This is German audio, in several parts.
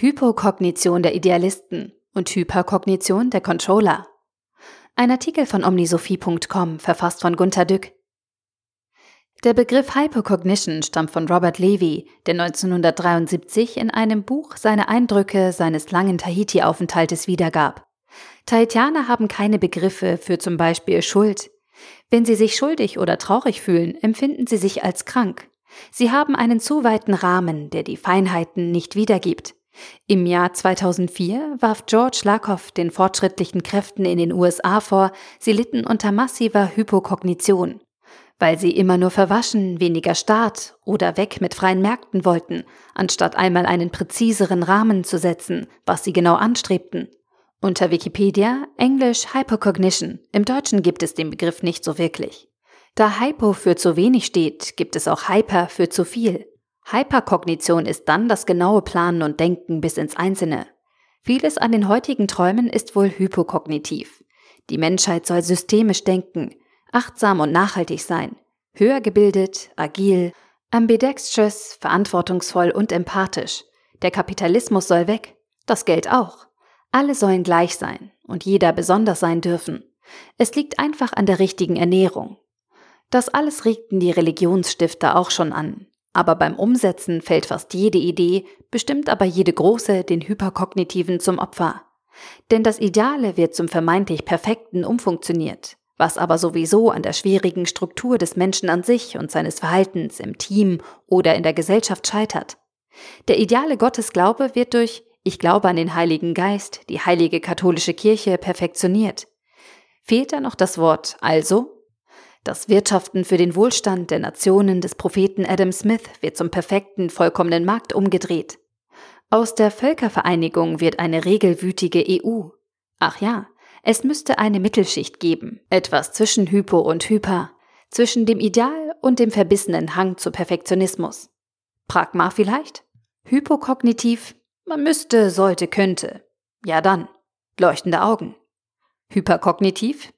Hypokognition der Idealisten und Hyperkognition der Controller. Ein Artikel von omnisophie.com, verfasst von Gunter Dück. Der Begriff Hypocognition stammt von Robert Levy, der 1973 in einem Buch seine Eindrücke seines langen Tahiti-Aufenthaltes wiedergab. Tahitianer haben keine Begriffe für zum Beispiel Schuld. Wenn sie sich schuldig oder traurig fühlen, empfinden sie sich als krank. Sie haben einen zu weiten Rahmen, der die Feinheiten nicht wiedergibt. Im Jahr 2004 warf George Lakoff den fortschrittlichen Kräften in den USA vor, sie litten unter massiver Hypokognition weil sie immer nur verwaschen, weniger Staat oder weg mit freien Märkten wollten, anstatt einmal einen präziseren Rahmen zu setzen, was sie genau anstrebten. Unter Wikipedia Englisch Hypocognition, im Deutschen gibt es den Begriff nicht so wirklich. Da Hypo für zu wenig steht, gibt es auch Hyper für zu viel. Hyperkognition ist dann das genaue Planen und Denken bis ins Einzelne. Vieles an den heutigen Träumen ist wohl hypokognitiv. Die Menschheit soll systemisch denken, achtsam und nachhaltig sein, höher gebildet, agil, ambidextrous, verantwortungsvoll und empathisch. Der Kapitalismus soll weg, das Geld auch. Alle sollen gleich sein und jeder besonders sein dürfen. Es liegt einfach an der richtigen Ernährung. Das alles regten die Religionsstifter auch schon an. Aber beim Umsetzen fällt fast jede Idee, bestimmt aber jede große, den Hyperkognitiven zum Opfer. Denn das Ideale wird zum vermeintlich Perfekten umfunktioniert was aber sowieso an der schwierigen Struktur des Menschen an sich und seines Verhaltens im Team oder in der Gesellschaft scheitert. Der ideale Gottesglaube wird durch Ich glaube an den Heiligen Geist, die heilige katholische Kirche perfektioniert. Fehlt da noch das Wort also? Das Wirtschaften für den Wohlstand der Nationen des Propheten Adam Smith wird zum perfekten, vollkommenen Markt umgedreht. Aus der Völkervereinigung wird eine regelwütige EU. Ach ja, es müsste eine Mittelschicht geben, etwas zwischen Hypo und Hyper, zwischen dem Ideal und dem verbissenen Hang zu Perfektionismus. Pragma vielleicht? Hypokognitiv? Man müsste, sollte, könnte. Ja dann. Leuchtende Augen. Hyperkognitiv?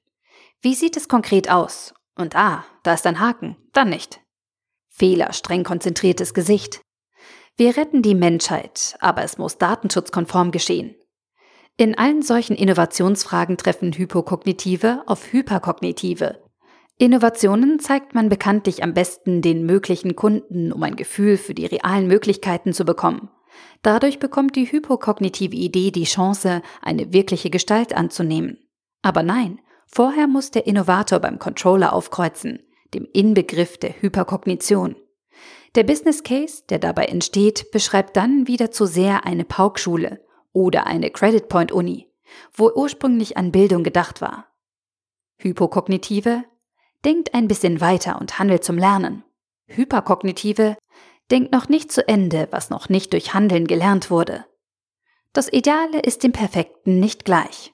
Wie sieht es konkret aus? Und ah, da ist ein Haken, dann nicht. Fehler, streng konzentriertes Gesicht. Wir retten die Menschheit, aber es muss datenschutzkonform geschehen. In allen solchen Innovationsfragen treffen Hypokognitive auf Hyperkognitive. Innovationen zeigt man bekanntlich am besten den möglichen Kunden, um ein Gefühl für die realen Möglichkeiten zu bekommen. Dadurch bekommt die hypokognitive Idee die Chance, eine wirkliche Gestalt anzunehmen. Aber nein, vorher muss der Innovator beim Controller aufkreuzen, dem Inbegriff der Hyperkognition. Der Business Case, der dabei entsteht, beschreibt dann wieder zu sehr eine Paukschule oder eine Credit Point Uni, wo ursprünglich an Bildung gedacht war. Hypokognitive denkt ein bisschen weiter und handelt zum Lernen. Hyperkognitive denkt noch nicht zu Ende, was noch nicht durch Handeln gelernt wurde. Das Ideale ist dem Perfekten nicht gleich.